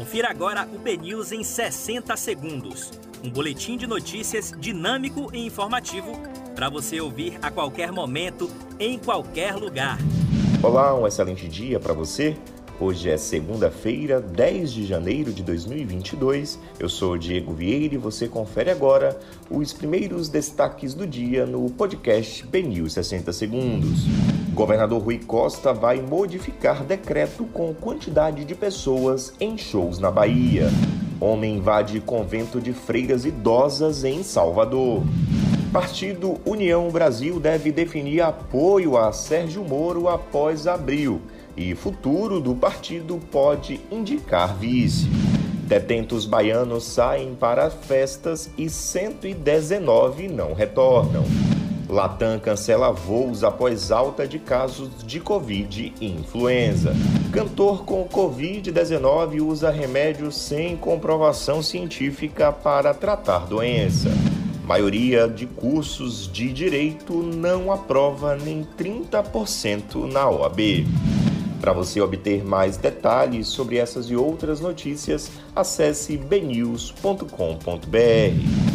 Confira agora o BNews em 60 segundos. Um boletim de notícias dinâmico e informativo para você ouvir a qualquer momento, em qualquer lugar. Olá, um excelente dia para você. Hoje é segunda-feira, 10 de janeiro de 2022. Eu sou Diego Vieira e você confere agora os primeiros destaques do dia no podcast BNews 60 Segundos. Governador Rui Costa vai modificar decreto com quantidade de pessoas em shows na Bahia. Homem invade convento de freiras idosas em Salvador. Partido União Brasil deve definir apoio a Sérgio Moro após abril e futuro do partido pode indicar vice. Detentos baianos saem para festas e 119 não retornam. Latam cancela voos após alta de casos de Covid e influenza. Cantor com Covid-19 usa remédio sem comprovação científica para tratar doença. Maioria de cursos de direito não aprova nem 30% na OAB. Para você obter mais detalhes sobre essas e outras notícias, acesse bnews.com.br.